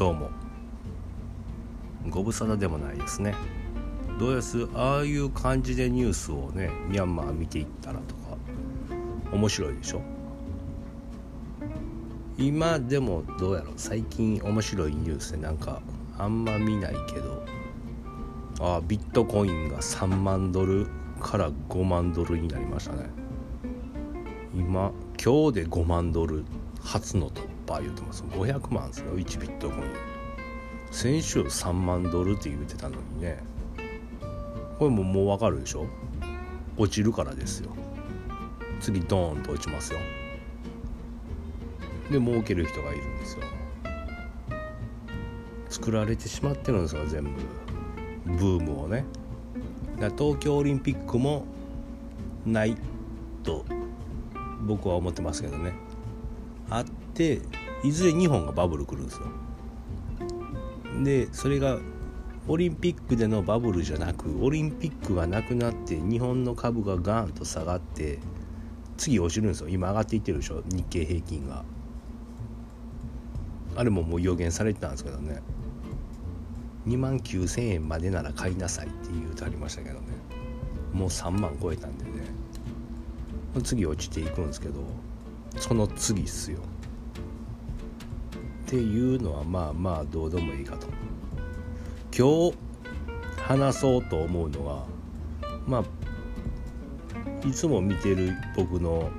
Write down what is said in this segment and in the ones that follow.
どうも。ご無沙汰でもないですね。どうですああいう感じでニュースをねミャンマー見ていったらとか面白いでしょ？今でもどうやろ最近面白いニュースでなんかあんま見ないけどあビットコインが3万ドルから5万ドルになりましたね。今今日で5万ドル初の突破言うてます。500万ですよ1ビットコイン。先週3万ドルって言うてたのにね。これももう分かるでしょ？落ちるからですよ。次ドーンと落ちますよ。で儲ける人がいるんですよ。作られてしまってるんですよ全部。ブームをね。東京オリンピックもないと僕は思ってますけどね。あっていずれ日本がバブル来るんですよ。でそれがオリンピックでのバブルじゃなくオリンピックがなくなって日本の株がガーンと下がって次落ちるんですよ。今上がっていってるでしょ。日経平均が。あれももう予言されてたんですけどね。2万9000円までなら買いなさいって言うとありましたけどね。もう3万超えたんでね。次落ちていくんですけどその次っすよ。っていうのはまあまあどうでもいいかと。今日話そうと思うのはまあいつも見てる僕の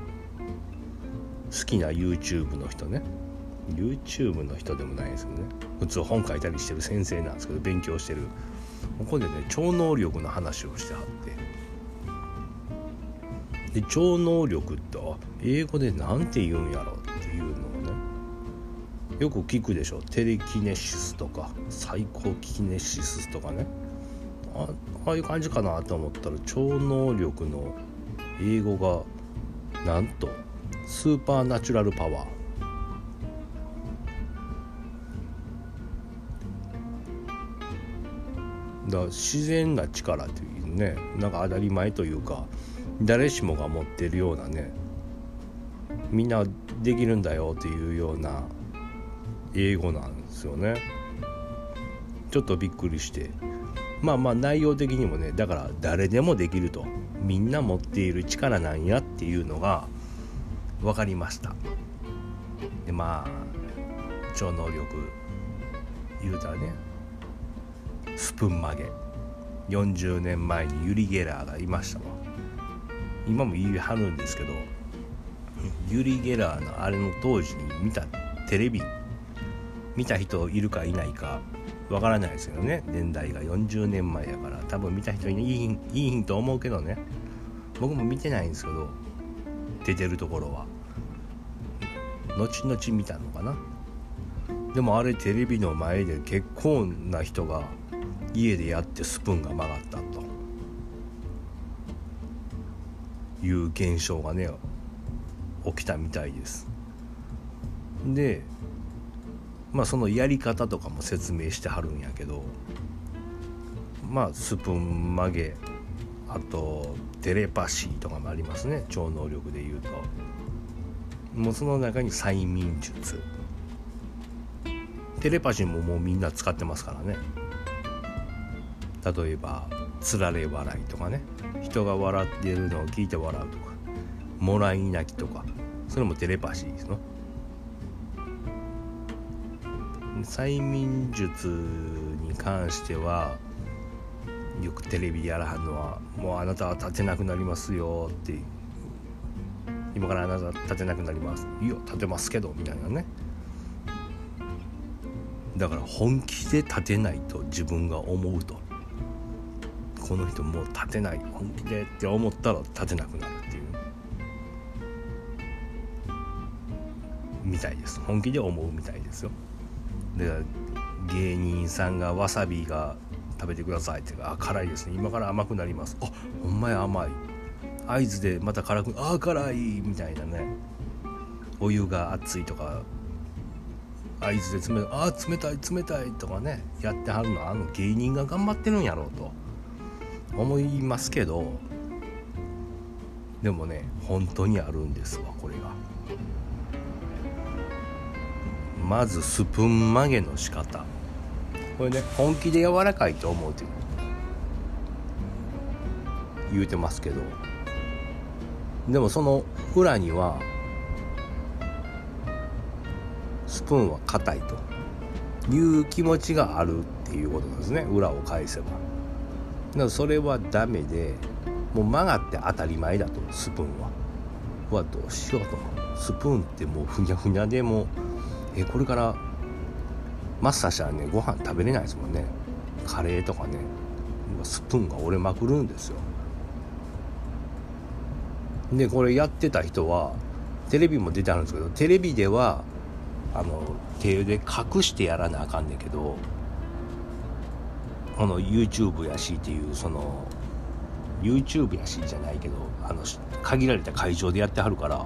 好きな YouTube の人ね。YouTube の人でもないですよね。普通本書いたりしてる先生なんですけど勉強してる。ここでね超能力の話をしてはって。で超能力って英語で何て言うんやろよく聞くでしょ。テレキネシスとか最高キネシスとかね。ああいう感じかなと思ったら超能力の英語がなんとスーパーナチュラルパワー。だから自然な力というねなんか当たり前というか誰しもが持ってるようなねみんなできるんだよっていうような英語なんですよね。ちょっとびっくりして。まあまあ内容的にもねだから誰でもできると。みんな持っている力なんやっていうのが分かりました。でまあ超能力言うたらねスプーン曲げ。40年前にユリ・ゲラーがいましたわ。今も言い張るんですけどユリ・ゲラーのあれの当時に見たテレビ見た人いるかいないかわからないですけどね。年代が40年前やから。多分見た人いいいいと思うけどね。僕も見てないんですけど出てるところは。後々見たのかな。でもあれテレビの前で結構な人が家でやってスプーンが曲がったと。いう現象がね起きたみたいです。でまあそのやり方とかも説明してはるんやけどまあスプーン曲げあとテレパシーとかもありますね。超能力で言うと。もうその中に催眠術。テレパシーももうみんな使ってますからね。例えばつられ笑いとかね。人が笑ってるのを聞いて笑うとか。もらい泣きとか。それもテレパシーですの。催眠術に関してはよくテレビやらはんのは「もうあなたは立てなくなりますよ」って「今からあなたは立てなくなります」「いいよ立てますけど」みたいなね。だから本気で立てないと自分が思うと。この人もう立てない。本気でって思ったら立てなくなるっていう。みたいです。本気で思うみたいですよ。で芸人さんがわさびが食べてくださいってあ辛いですね。今から甘くなります。あほんまや甘い。合図でまた辛くあ辛いみたいなね。お湯が熱いとか合図で冷たいあ冷たい冷たいとかねやってはるのはあの芸人が頑張ってるんやろうと。思いますけどでもね本当にあるんですわ。まずスプーン曲げの仕方。これね本気で柔らかいと思うて言うてますけど。でもその裏にはスプーンは硬いと。いう気持ちがあるっていうことなんですね。裏を返せば。だからそれはダメでもう曲がって当たり前だと。スプーンは。はどうしようとスプーンってもうふにゃふにゃでもえこれからマスターしたらねご飯食べれないですもんね。カレーとかね。スプーンが折れまくるんですよ。でこれやってた人はテレビも出てあるんですけどテレビではあの手で隠してやらなあかんねんけどこの YouTube やしっていうその YouTube やしじゃないけどあの限られた会場でやってはるから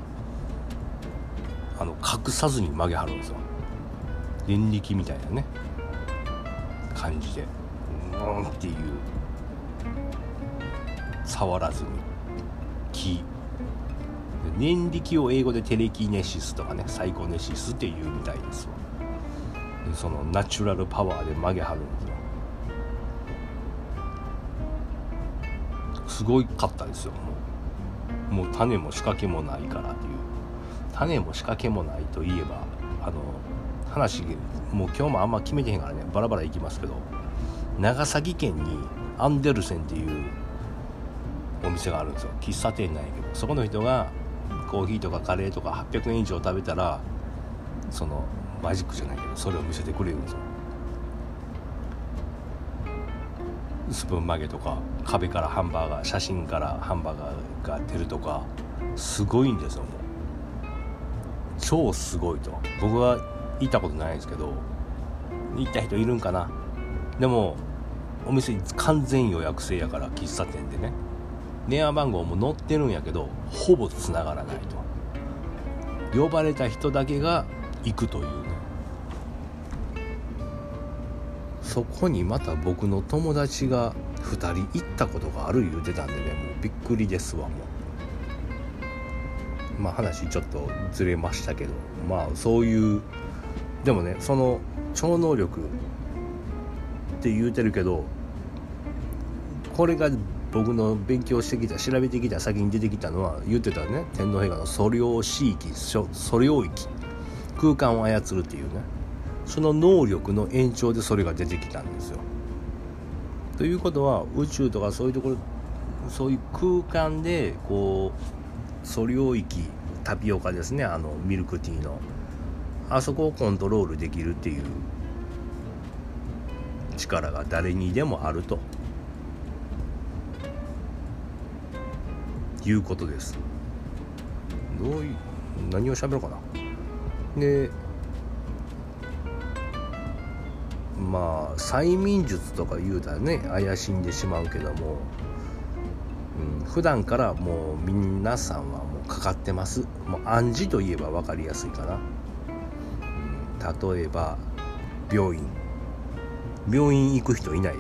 あの隠さずに曲げはるんですよ。電力みたいなね。感じで。うんっていう。触らずに。木念力を英語でテレキネシスとかねサイコネシスっていうみたいですわ。でそのナチュラルパワーで曲げはるんですよ。すごかったですよ。もうもう種も仕掛けもないからっていう。種も仕掛けもないといえばあの話もう今日もあんま決めてへんからねバラバラいきますけど長崎県にアンデルセンっていうお店があるんですよ。喫茶店なんやけどそこの人がコーヒーとかカレーとか800円以上食べたらそのマジックじゃないけどそれを見せてくれるんですよ。スプーン曲げとか壁からハンバーガー写真からハンバーガーが出るとかすごいんですよ。超すごいと。僕は行ったことないんですけど行った人いるんかな。でもお店完全予約制やから喫茶店でね。電話番号も載ってるんやけどほぼつながらないと。呼ばれた人だけが行くというね。そこにまた僕の友達が2人行ったことがある言うてたんでねもうびっくりですわもう。まあ話ちょっとずれましたけどまあそういうでもねその超能力って言うてるけどこれが僕の勉強してきた調べてきた先に出てきたのは言ってたね天皇陛下の素量子域素量域空間を操るっていうねその能力の延長でそれが出てきたんですよ。ということは宇宙とかそういうところそういう空間でこう素量域タピオカですね。あのミルクティーの。あそこをコントロールできるっていう。力が誰にでもあると。いうことです。どういう何を喋ろうかな。でまあ催眠術とか言うたらね怪しんでしまうけども、うん、普段からもう皆さんはもうかかってます。もう暗示といえば分かりやすいかな、うん、例えば病院。病院行く人いない。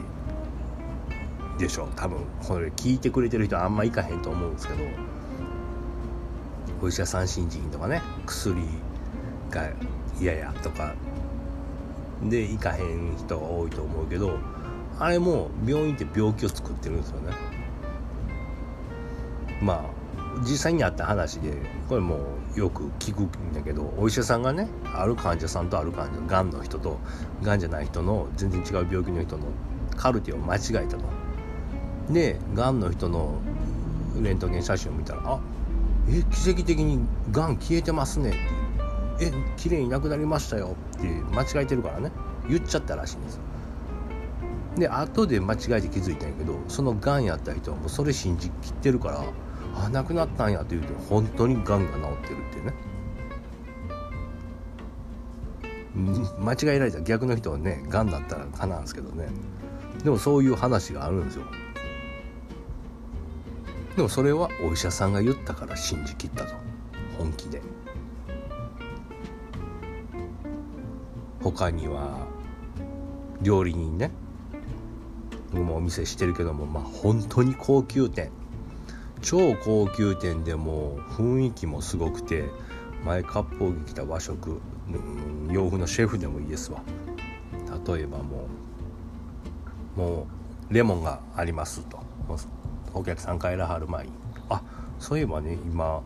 でしょ多分これ聞いてくれてる人あんま行かへんと思うんですけど。お医者さん新人とかね。薬が嫌やとか。で行かへん人が多いと思うけど。あれも病院って病気を作ってるんですよね。まあ実際にあった話でこれもうよく聞くんだけどお医者さんがねある患者さんとある患者がんの人とがんじゃない人の全然違う病気の人のカルテを間違えたと。でがんの人のレントゲン写真を見たら「あえ奇跡的にがん消えてますね」って「え綺麗になくなりましたよ」って間違えてるからね。言っちゃったらしいんですよ。で後で間違えて気づいたんやけどそのがんやった人はもうそれ信じきってるから「あ亡くなったんや」って言うと本当にがんが治ってるっていうね間違えられた逆の人はねがんだったらかなんですけどね。でもそういう話があるんですよ。でもそれはお医者さんが言ったから信じきったと。本気で。他には料理人ね。僕もお店してるけどもまあ本当に高級店。超高級店でも雰囲気もすごくて前割烹着た和食、洋風のシェフでもいいですわ。例えばもうもうレモンがありますと。お客さん帰らはる前に。あそういえばね今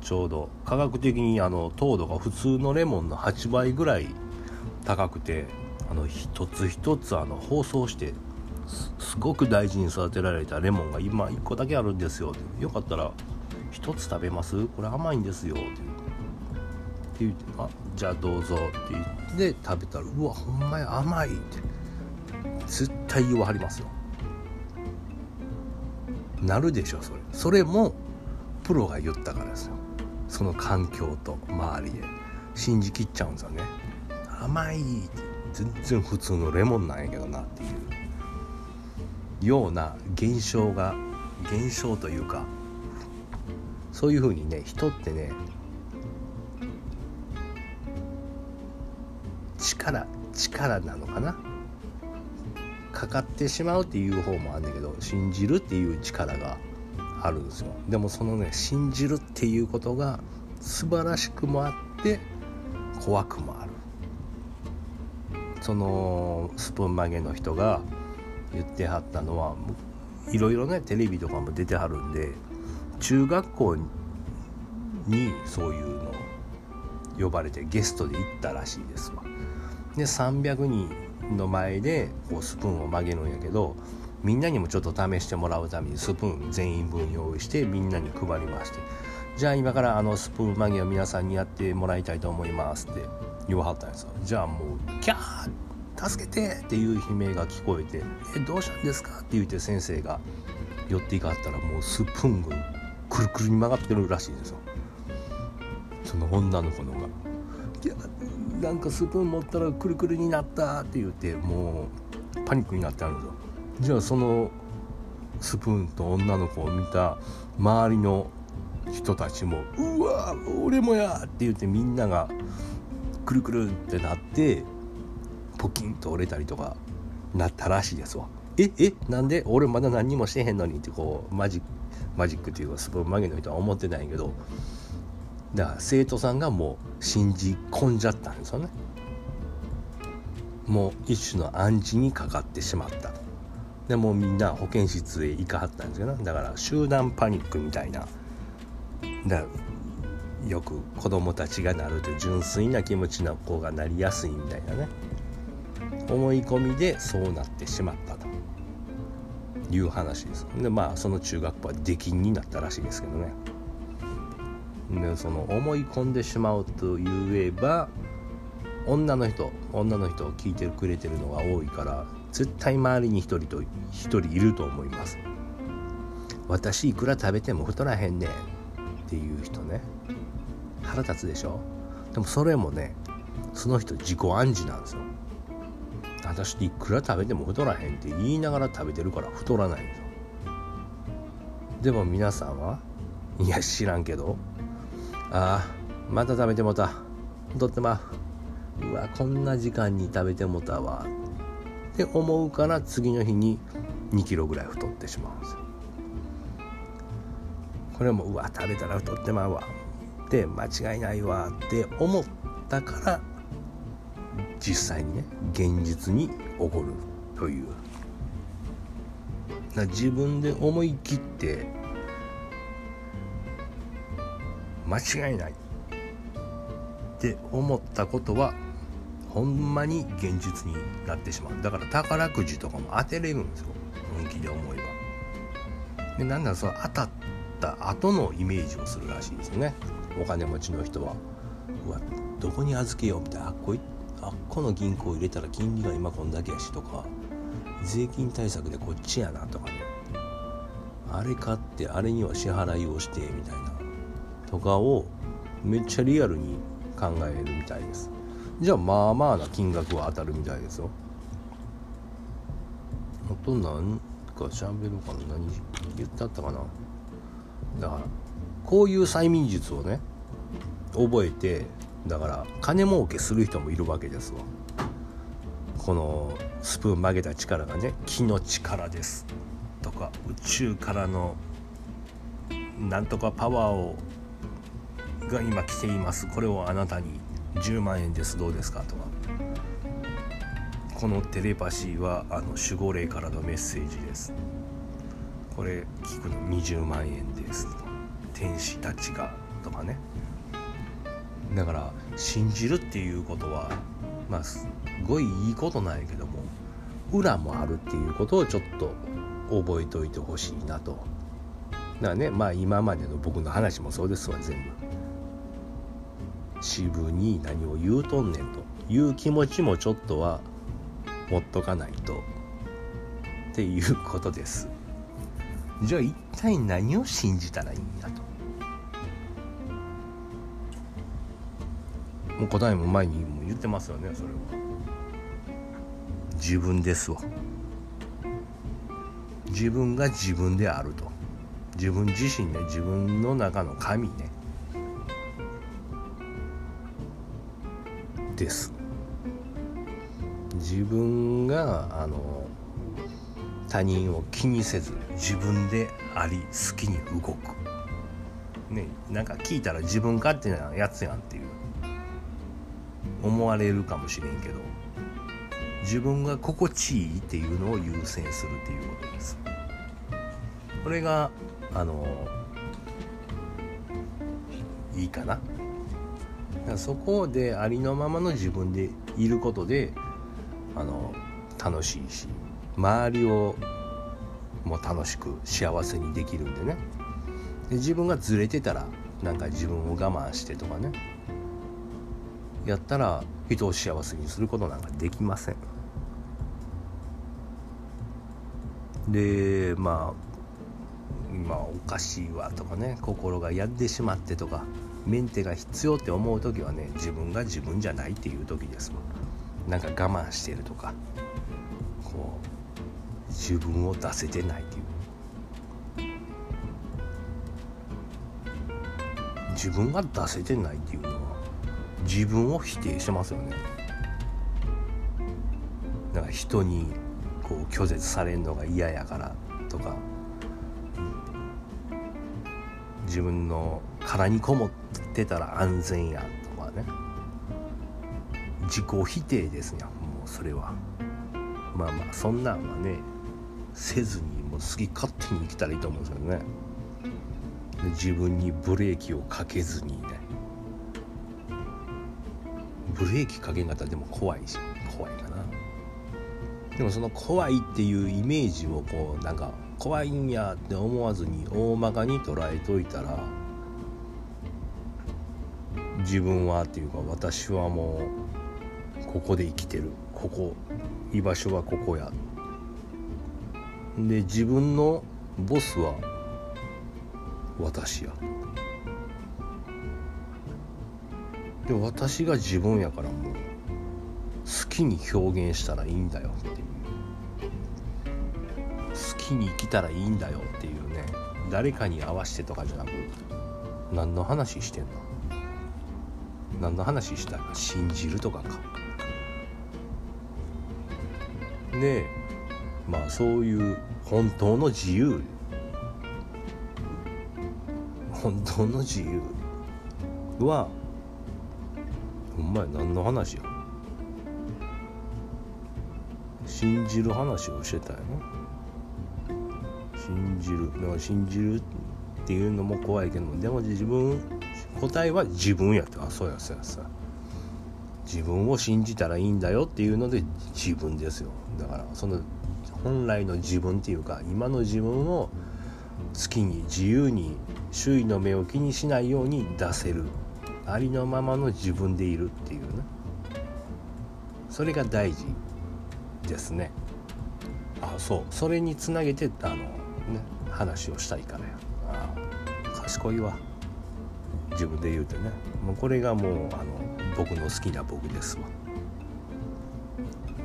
ちょうど科学的にあの糖度が普通のレモンの8倍ぐらい高くてあの一つ一つあの包装してすごく大事に育てられたレモンが今1個だけあるんですよ。よかったら1つ食べます？これ甘いんですよ。って言ってあじゃあどうぞって言って食べたらうわほんまや甘いって絶対言わはりますよ。なるでしょそれ。それもプロが言ったからですよ。その環境と周りで信じきっちゃうんですよね。甘いって。全然普通のレモンなんやけどなっていう。ような現象が現象というかそういうふうにね人ってね力力なのかな？かかってしまうっていう方もあるんだけど信じるっていう力があるんですよ。でもそのね信じるっていうことが素晴らしくもあって怖くもある。そのスプーン曲げの人が言ってはったのはいろいろねテレビとかも出てはるんで中学校にそういうの呼ばれてゲストで行ったらしいですわ。で300人の前でこうスプーンを曲げるんやけどみんなにもちょっと試してもらうためにスプーン全員分用意してみんなに配りましてじゃあ今からあのスプーン曲げを皆さんにやってもらいたいと思いますって言わはったんですよじゃあもう「キャー助けて!」っていう悲鳴が聞こえて「えどうしたんですか?」って言って先生が寄っていかったらもうスプーンがくるくるに曲がってるらしいですよその女の子のが。いやなんかスプーン持ったらくるくるになったって言ってもうパニックになってあるんですよじゃあそのスプーンと女の子を見た周りの人たちも「うわ俺もや!」って言ってみんながくるくるってなってポキンと折れたりとかなったらしいですわ。ええなんで？俺まだ何もしてへんのにってこうマジマジックっていうかスプーン曲げの人は思ってないけど。だから生徒さんがもう信じ込んじゃったんですよね。もう一種の暗示にかかってしまった。でもうみんな保健室へ行かはったんですよねだから集団パニックみたいな。だよく子供たちがなるという純粋な気持ちの子がなりやすいみたいなね。思い込みでそうなってしまったという話です。でまあその中学校は出禁になったらしいですけどね。でその思い込んでしまうと言えば女の人女の人を聞いてくれてるのが多いから絶対周りに一人と一人いると思います。私いくら食べても太らへんねん。っていう人ね。腹立つでしょ？でもそれもねその人自己暗示なんですよ。私いくら食べても太らへんって言いながら食べてるから太らないんでも皆さんはいや知らんけどああまた食べてもた。太ってまう。わこんな時間に食べてもたわ。って思うから次の日に2キロぐらい太ってしまうんですよ。これもうわ食べたら太ってまうわ。って間違いないわ。って思ったから実際にね現実に起こるという。自分で思い切って間違いない。って思ったことはほんまに現実になってしまう。だから宝くじとかも当てれるんですよ。本気で思えば。でなんだその当たった後のイメージをするらしいですよね。お金持ちの人はうわどこに預けようみたいなあっこいあこの銀行入れたら金利が今こんだけやしとか税金対策でこっちやなとかね。あれ買ってあれには支払いをしてみたいなとかをめっちゃリアルに考えるみたいです。じゃあまあまあな金額は当たるみたいですよ。あと何か喋るかな。何言ってあったかな。だからこういう催眠術をね覚えてだから金儲けする人もいるわけですわ。このスプーン曲げた力がね木の力ですとか宇宙からのなんとかパワーをが今来ています。これをあなたに10万円です。どうですかとか。このテレパシーはあの守護霊からのメッセージです。これ聞くの20万円です天使たちがとかね。だから信じるっていうことはまあすごいいいことなんやけども裏もあるっていうことをちょっと覚えておいてほしいなと。だからねまあ今までの僕の話もそうですわ全部。渋に何を言うとんねんと。いう気持ちもちょっとは持っとかないと。っていうことです。じゃあ一体何を信じたらいいんやと。もう答えも前にも言ってますよねそれは。自分ですわ。自分が自分であると。自分自身ね自分の中の神ね。です。自分があの他人を気にせず自分であり好きに動く。ねなんか聞いたら自分勝手なやつやんっていう。思われるかもしれんけど自分が心地いいっていうのを優先するっていうことです。これがあのいいかな。そこでありのままの自分でいることであの楽しいし周りをも楽しく幸せにできるんでね。で自分がずれてたらなんか自分を我慢してとかね。やったら人を幸せにすることなんかできません。でまあ今おかしいわとかね心が病んでしまってとかメンテが必要って思う時はね自分が自分じゃないっていう時ですもん。なんか我慢してるとかこう自分を出せてないっていう。自分が出せてないっていうの自分を否定しますよね。だから人にこう拒絶されるのが嫌やからとか。自分の殻にこもってたら安全やとかね。自己否定ですねもうそれは。まあまあそんなんはねせずにもう好き勝手に生きたらいいと思うんですけどね。自分にブレーキをかけずにね。ブレーキかけ方でも怖いし怖いかな。でもその怖いっていうイメージをこうなんか怖いんやって思わずに大まかに捉えといたら自分はっていうか私はもうここで生きてる。ここ居場所はここや。で自分のボスは私や。で私が自分やからもう好きに表現したらいいんだよっていう。好きに生きたらいいんだよっていうね誰かに合わせてとかじゃなく何の話してんの？何の話したか信じるとかか。でまあそういう本当の自由。本当の自由はお前何の話や。信じる話をしてたよ信じる。だから信じるっていうのも怖いけどでも自分答えは自分やって。あそうやそうやさ自分を信じたらいいんだよっていうので自分ですよ。だからその本来の自分っていうか今の自分を好きに自由に周囲の目を気にしないように出せる。ありのままの自分でいるっていうね。それが大事ですね。あそう。それにつなげてあのね話をしたいからや。あ賢いわ。自分で言うてね。もうこれがもうあの僕の好きな僕ですわ。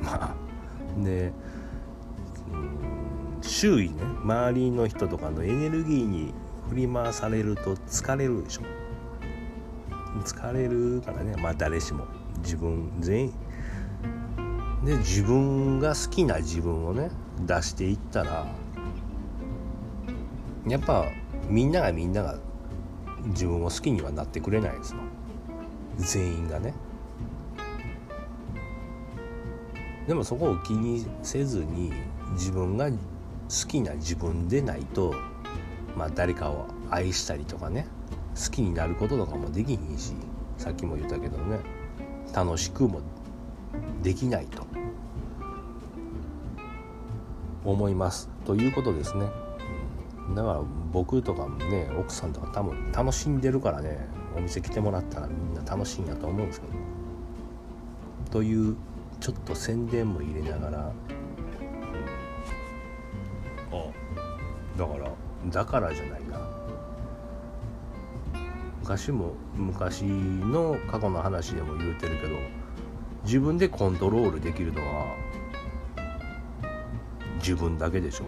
まあで周囲ね周りの人とかのエネルギーに振り回されると疲れるでしょ疲れるからね。まあ誰しも。自分全員。で自分が好きな自分をね出していったらやっぱみんながみんなが自分を好きにはなってくれないですよ。全員がね。でもそこを気にせずに自分が好きな自分でないとまあ誰かを愛したりとかね。好きになることとかもできひんしさっきも言ったけどね楽しくもできないと思います。ということですね、だから僕とかもね奥さんとか多分楽しんでるからねお店来てもらったらみんな楽しいんやと思うんですけど。というちょっと宣伝も入れながらあだからだからじゃない。昔も昔の過去の話でも言うてるけど自分でコントロールできるのは自分だけでしょ。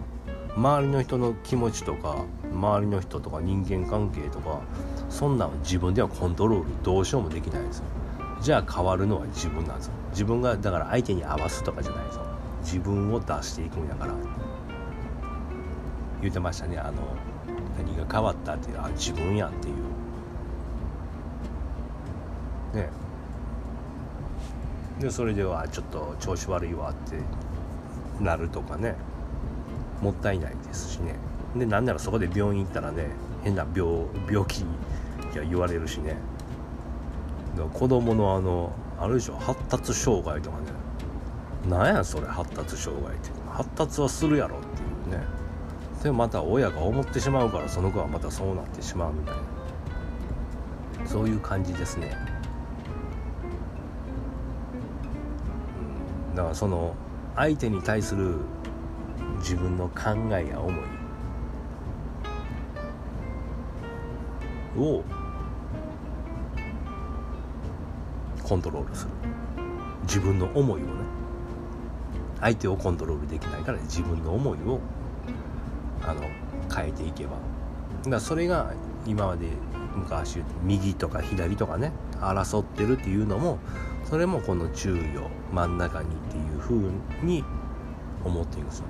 周りの人の気持ちとか周りの人とか人間関係とかそんなん自分ではコントロールどうしようもできないですよ。じゃあ変わるのは自分なんですよ。自分がだから相手に合わすとかじゃないですよ。自分を出していくんやから。言ってましたね。あの何が変わったっていうあ自分やっていう。ね。でそれではちょっと調子悪いわってなるとかね。もったいないですしね。でなんならそこで病院行ったらね変な病病気や言われるしね。子供のあのあるでしょ発達障害とかね。なんやそれ発達障害って。発達はするやろっていうね。でまた親が思ってしまうからその子はまたそうなってしまうみたいな。そういう感じですね、だからその相手に対する自分の考えや思い。をコントロールする。自分の思いをね。相手をコントロールできないから自分の思いをあの変えていけば。だからそれが今まで昔右とか左とかね。争ってるっていうのもそれもこの注意を真ん中にっていうふうに思っていくんですよ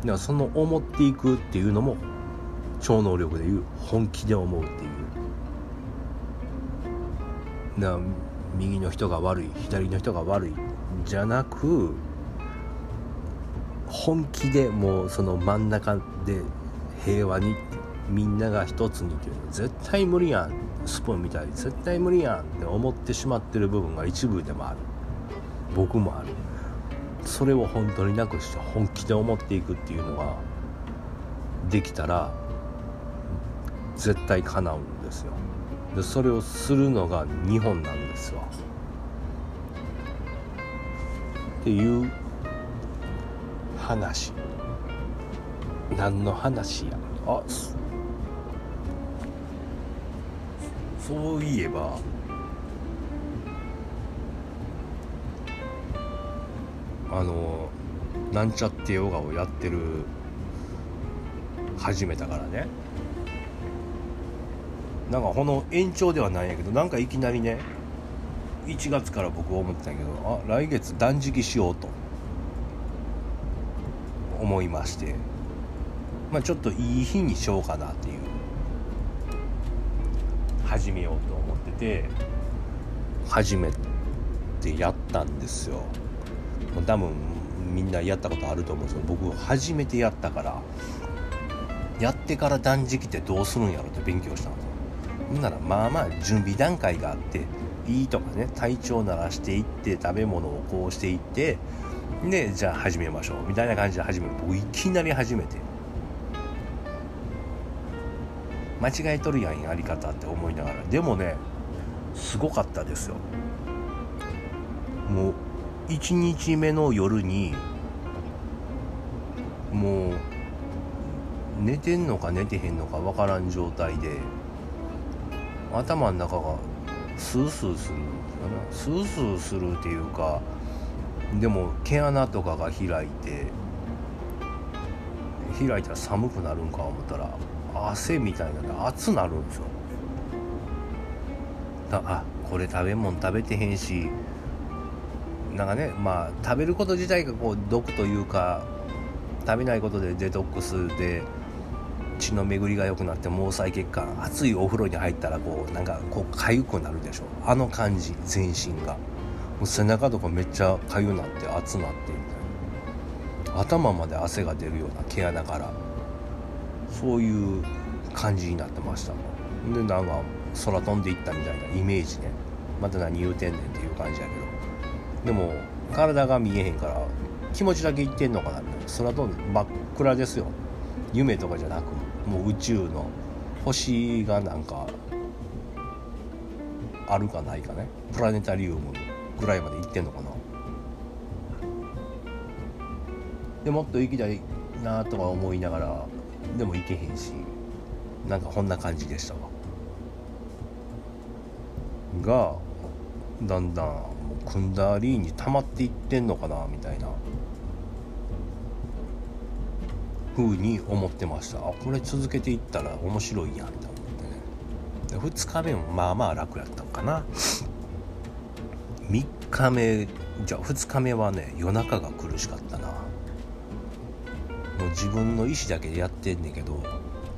だからその思っていくっていうのも超能力でいう本気で思うっていうだから右の人が悪い左の人が悪いじゃなく本気でもうその真ん中で平和にみんなが一つにっていうのは絶対無理やん。スプーンみたいに絶対無理やんって思ってしまってる部分が一部でもある。僕もある。それを本当になくして本気で思っていくっていうのができたら絶対叶うんですよ。でそれをするのが日本なんですわ。っていう話。何の話や？あそういえばあのなんちゃってヨガをやってる始めたからね。なんかこの延長ではないんやけどなんかいきなりね1月から僕は思ってたけどあ来月断食しようと。思いまして。まあちょっといい日にしようかなっていう。始めようと思ってて。始めてやったんですよ。多分みんなやったことあると思うんですけど僕初めてやったからやってから断食ってどうするんやろって勉強したんですよ。ほんならまあまあ準備段階があっていいとかね体調慣らしていって食べ物をこうしていってでじゃあ始めましょうみたいな感じで始める僕いきなり始めて。間違えとるやんやり方って思いながら。でもねすごかったですよ。もう1日目の夜にもう寝てんのか寝てへんのか分からん状態で頭の中がスースーするスースーするっていうかでも毛穴とかが開いて開いたら寒くなるんか思ったら汗みたいなで熱なるんですよ。だあこれ食べ物食べてへんし。なんかねまあ食べること自体がこう毒というか食べないことでデトックスで血の巡りが良くなって毛細血管熱いお風呂に入ったらこうなんかこう痒くなるでしょあの感じ全身が。もう背中とかめっちゃかゆなって熱なってみたいな。頭まで汗が出るような毛穴から。そういう感じになってましたでなんか空飛んでいったみたいなイメージね。また何言うてんねんっていう感じやけど。でも体が見えへんから気持ちだけ言ってんのかなみたいな空飛んで真っ暗ですよ。夢とかじゃなくもう宇宙の星がなんかあるかないかね。プラネタリウムぐらいまで行ってんのかな。でもっと行きたいなとか思いながらでも行けへんしなんかこんな感じでしたわ。がだんだんもうクンダーリーに溜まっていってんのかなみたいな。風に思ってました。あこれ続けていったら面白いやんと思ってね。2日目もまあまあ楽やったんかな。3日目じゃあ2日目はね夜中が苦しかったな。もう自分の意思だけでやってんねんけど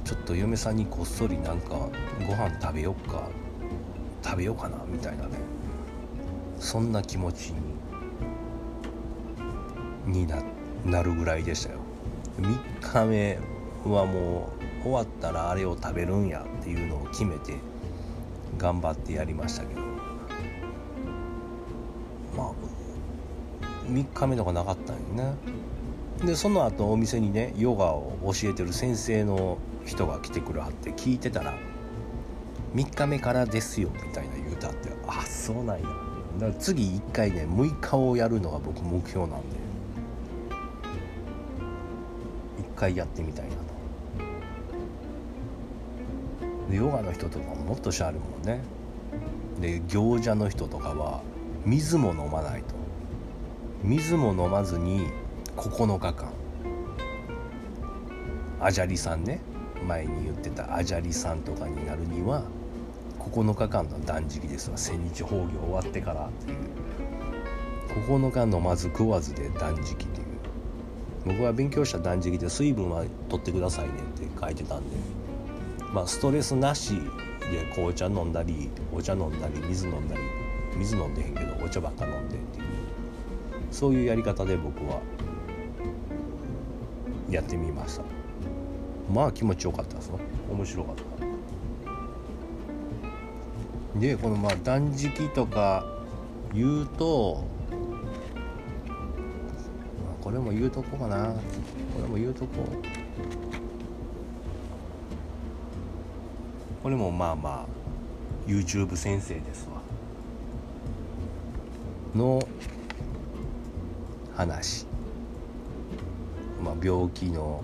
ちょっと嫁さんにこっそりなんかご飯食べよっか食べようかなみたいなね。そんな気持ちにななるぐらいでしたよ。3日目はもう終わったらあれを食べるんやっていうのを決めて頑張ってやりましたけど。まあ3日目とかなかったんよね。でその後お店にねヨガを教えてる先生の人が来てくれはって聞いてたら「3日目からですよ」みたいな言うたってあそうなんや。だから次1回ね6日をやるのが僕目標なんで1回やってみたいなと。でヨガの人とかももっとしゃあるもんね。で行者の人とかは水も飲まないと。水も飲まずに9日間。アジャリさんね前に言ってたアジャリさんとかになるには9日間の断食ですわ。千日法行終わってからっていう。9日飲まず食わずで断食っていう。僕は勉強した断食で水分は取ってくださいねって書いてたんで。まあストレスなしで紅茶飲んだりお茶飲んだり水飲んだり。水飲んでへんけどお茶ばっか飲んでっていう。そういうやり方で僕はやってみました。まあ気持ちよかったですね面白かった。でこのまあ断食とか言うとこれも言うとこかな。これも言うとこ。これもまあまあ YouTube 先生ですわ。の話。病気の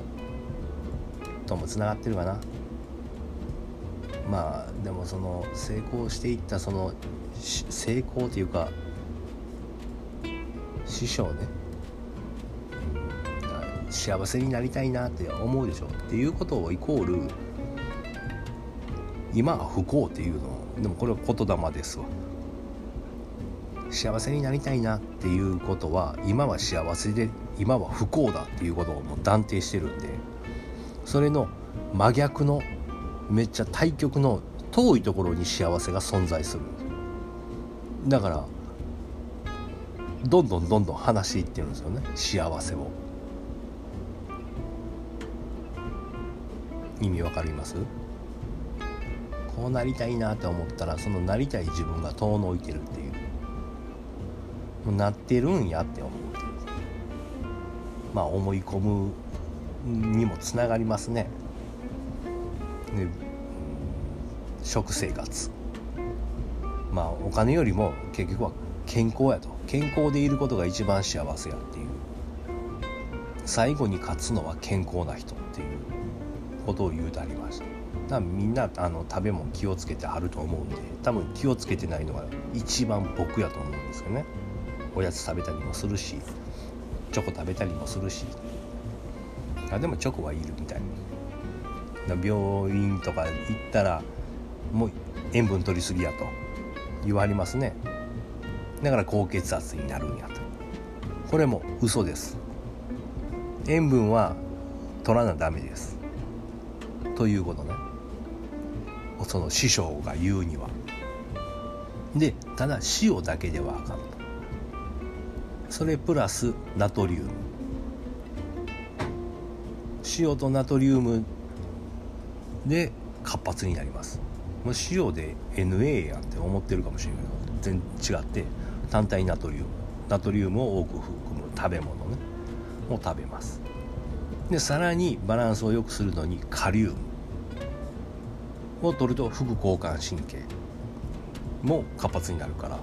ともつながってるかな。まあでもその成功していったその成功というか師匠ね、幸せになりたいなって思うでしょ。っていうことをイコール今は不幸っていうのでもこれは言霊ですわ。幸せになりたいなっていうことは今は幸せで今は不幸だっていうことをもう断定してるんでそれの真逆のめっちゃ対極の遠いところに幸せが存在する。だからどんどんどんどん話していってるんですよね。幸せを。意味わかります？こうなりたいなって思ったらそのなりたい自分が遠のいてるっていう。なってるんやって思ってまあ思い込むにもつながりますね。で食生活。まあお金よりも結局は健康やと。健康でいることが一番幸せやっていう。最後に勝つのは健康な人っていうことを言うてありました。だからみんなあの食べ物気をつけてはると思うんで多分気をつけてないのが一番僕やと思うんですよね。おやつ食べたりもするし。チョコ食べたりもするし。あでもチョコはいるみたい。な病院とか行ったらもう塩分取りすぎやと。言われますね。だから高血圧になるんやと。これも嘘です。塩分は取らなダメです。ということね。その師匠が言うには。でただ塩だけではあかんと。それプラスナトリウム。塩とナトリウムで活発になります。もう塩で NA やんって思ってるかもしれないけど全然違って単体ナトリウム。ナトリウムを多く含む食べ物ね。を食べます。でさらにバランスを良くするのにカリウムを取ると副交感神経も活発になるから、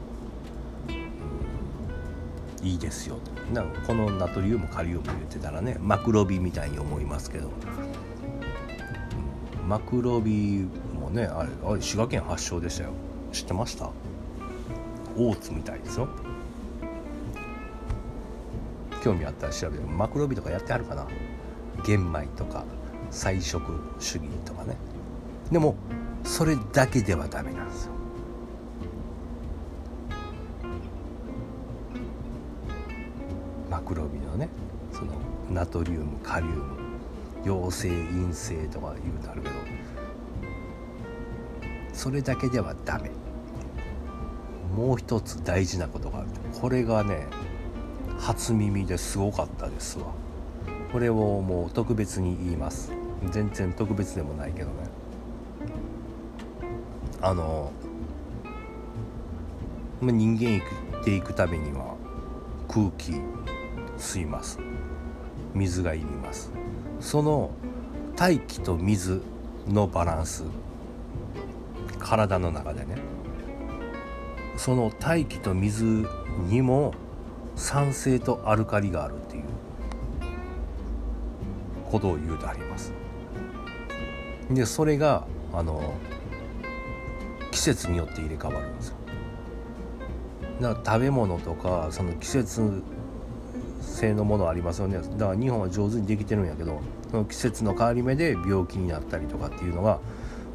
いいですよ。なこのナトリウムカリウム言ってたらねマクロビみたいに思いますけど、うん、マクロビもねあれあれ滋賀県発祥でしたよ。知ってました？大津みたいですよ。興味あったら調べてマクロビとかやってあるかな？玄米とか菜食主義とかね。でもそれだけではダメなんですよ。ナトリウムカリウム陽性陰性とか言うとあるけどそれだけではダメ。もう一つ大事なことがある。これがね初耳ですごかったですわ。これをもう特別に言います。全然特別でもないけどね。あの人間生きていくためには空気吸います。水がいります。その大気と水のバランス体の中でね。その大気と水にも酸性とアルカリがあるっていうことを言うとあります。でそれがあの季節によって入れ替わるんですよ。だから食べ物とかその季節性のものありますよね。だから日本は上手にできてるんやけどその季節の変わり目で病気になったりとかっていうのが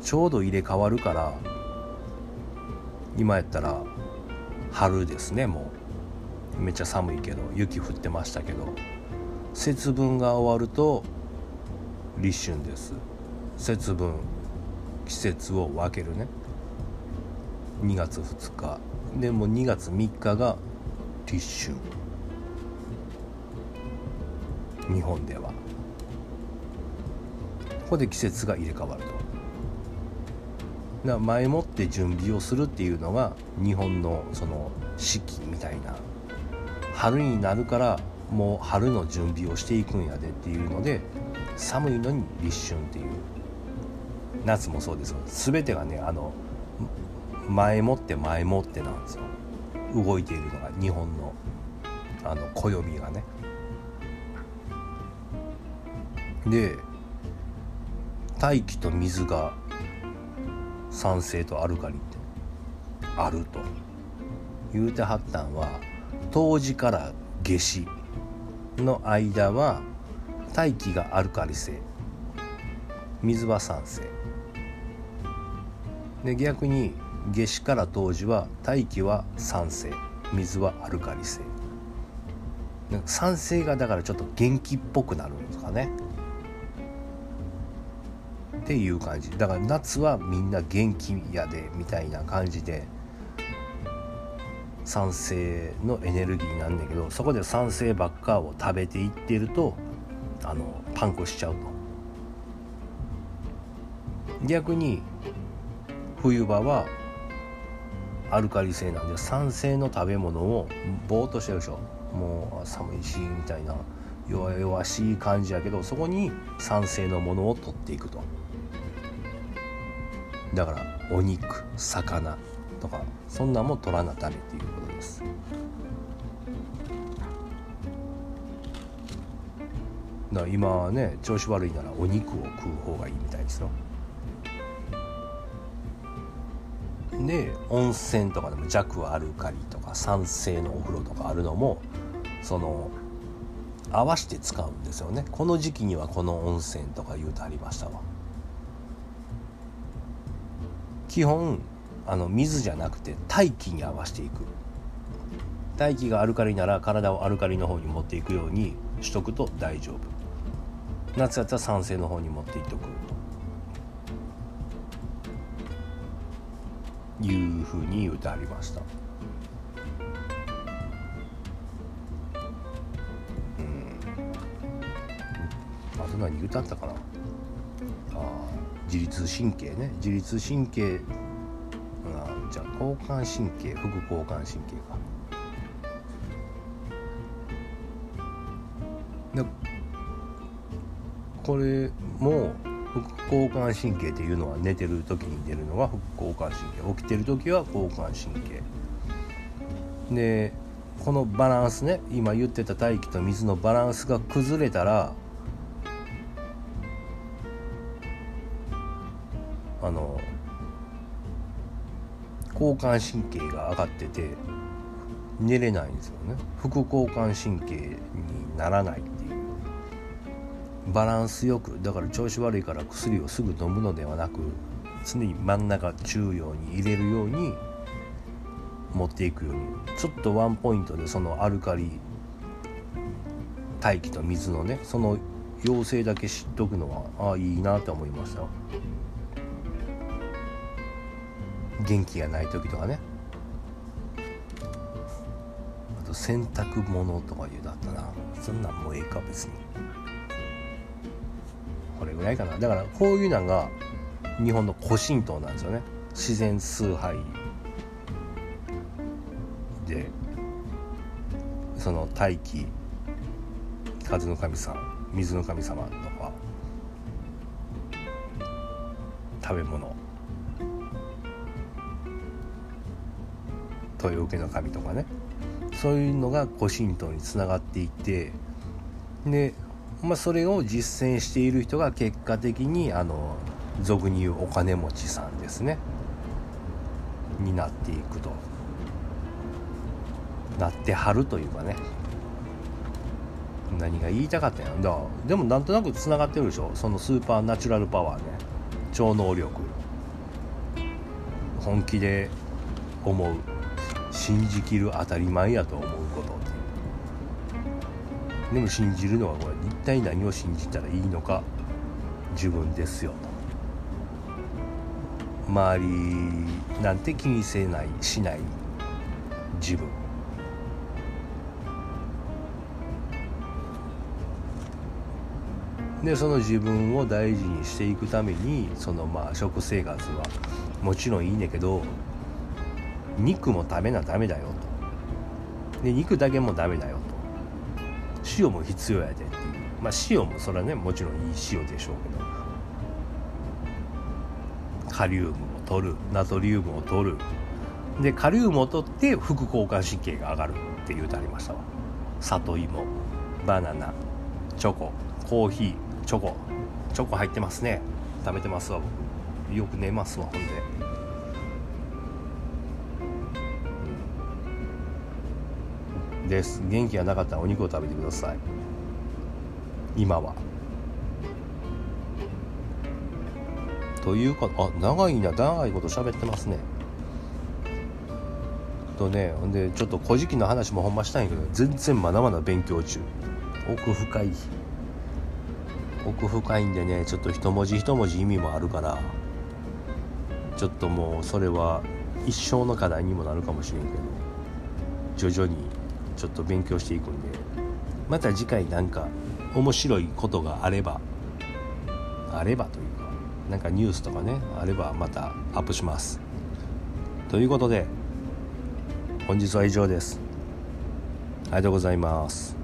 ちょうど入れ替わるから今やったら春ですねもう。めっちゃ寒いけど雪降ってましたけど節分が終わると立春です。節分季節を分けるね。2月2日。でも2月3日が立春。日本では。ここで季節が入れ替わると。だ前もって準備をするっていうのが日本のその四季みたいな。春になるからもう春の準備をしていくんやでっていうので寒いのに立春っていう。夏もそうです全てがねあの前もって前もってなんですよ。動いているのが日本のあの暦がね。で大気と水が酸性とアルカリってあると言うてはったんは冬至から夏至の間は大気がアルカリ性水は酸性。で逆に夏至から冬至は大気は酸性水はアルカリ性。酸性がだからちょっと元気っぽくなるんですかね。っていう感じ。だから夏はみんな元気やでみたいな感じで酸性のエネルギーなんだけどそこで酸性ばっかを食べていってるとあのパンクしちゃうと。逆に冬場はアルカリ性なんで酸性の食べ物をぼーっとしてるでしょ。もう寒いしみたいな弱々しい感じやけどそこに酸性のものを取っていくと。だからお肉魚とかそんなんも取らなダメっていうことです。だから今はね調子悪いならお肉を食う方がいいみたいですよ。で温泉とかでも弱アルカリとか酸性のお風呂とかあるのもその合わせて使うんですよね。この時期にはこの温泉とか言うとありましたわ。基本あの水じゃなくて大気に合わせていく。大気がアルカリなら体をアルカリの方に持っていくようにしとくと大丈夫。夏やったら酸性の方に持っていっとく。いうふうに言うてありました。うん。あと何言うてあったかな。自律神経ね。自律神経あじゃあ交感神経副交感神経か。でこれも副交感神経っていうのは寝てる時に出るのが副交感神経。起きてる時は交感神経。でこのバランスね今言ってた大気と水のバランスが崩れたら交感神経が上がってて寝れないんですよね。副交感神経にならないっていう。バランスよくだから調子悪いから薬をすぐ飲むのではなく常に真ん中中央に入れるように持っていくように。ちょっとワンポイントでそのアルカリ大気と水のねその陽性だけ知っとくのはああいいなと思いました。元気がない時とかね。あと洗濯物とかいうだったなそんなんもうええか別に。これぐらいかな。だからこういうのが日本の古神道なんですよね。自然崇拝でその大気風の神さん水の神様とか食べ物。豊受の神とかね。そういうのが古神道につながっていってで、まあ、それを実践している人が結果的にあの俗に言うお金持ちさんですね。になっていくと。なってはるというかね。何が言いたかったんやだでもなんとなくつながってるでしょ。そのスーパーナチュラルパワーね。超能力。本気で思う。信じきる当たり前やと思うことでも信じるのはこれ一体何を信じたらいいのか自分ですよと。周りなんて気にせないしない自分。でその自分を大事にしていくためにそのまあ食生活はもちろんいいねけど肉も食べなダメだよと。で肉だけもダメだよと。塩も必要やでっていう。まあ塩もそれはねもちろんいい塩でしょうけど。カリウムを取るナトリウムを取る。でカリウムを取って副交感神経が上がるって言うてありましたわ。里芋バナナチョココーヒーチョコ。チョコ入ってますね。食べてますわ僕。よく寝ますわほんで。です。元気がなかったらお肉を食べてください。今は。というかあ長いな。長いこと喋ってますね。とねほんでちょっと「古事記」の話もほんましたいんやけど全然まだまだ勉強中。奥深い。奥深いんでねちょっと一文字一文字意味もあるからちょっともうそれは一生の課題にもなるかもしれんけど徐々にちょっと勉強していくんでまた次回なんか面白いことがあればあればというかなんかニュースとかねあればまたアップします。ということで本日は以上です。ありがとうございます。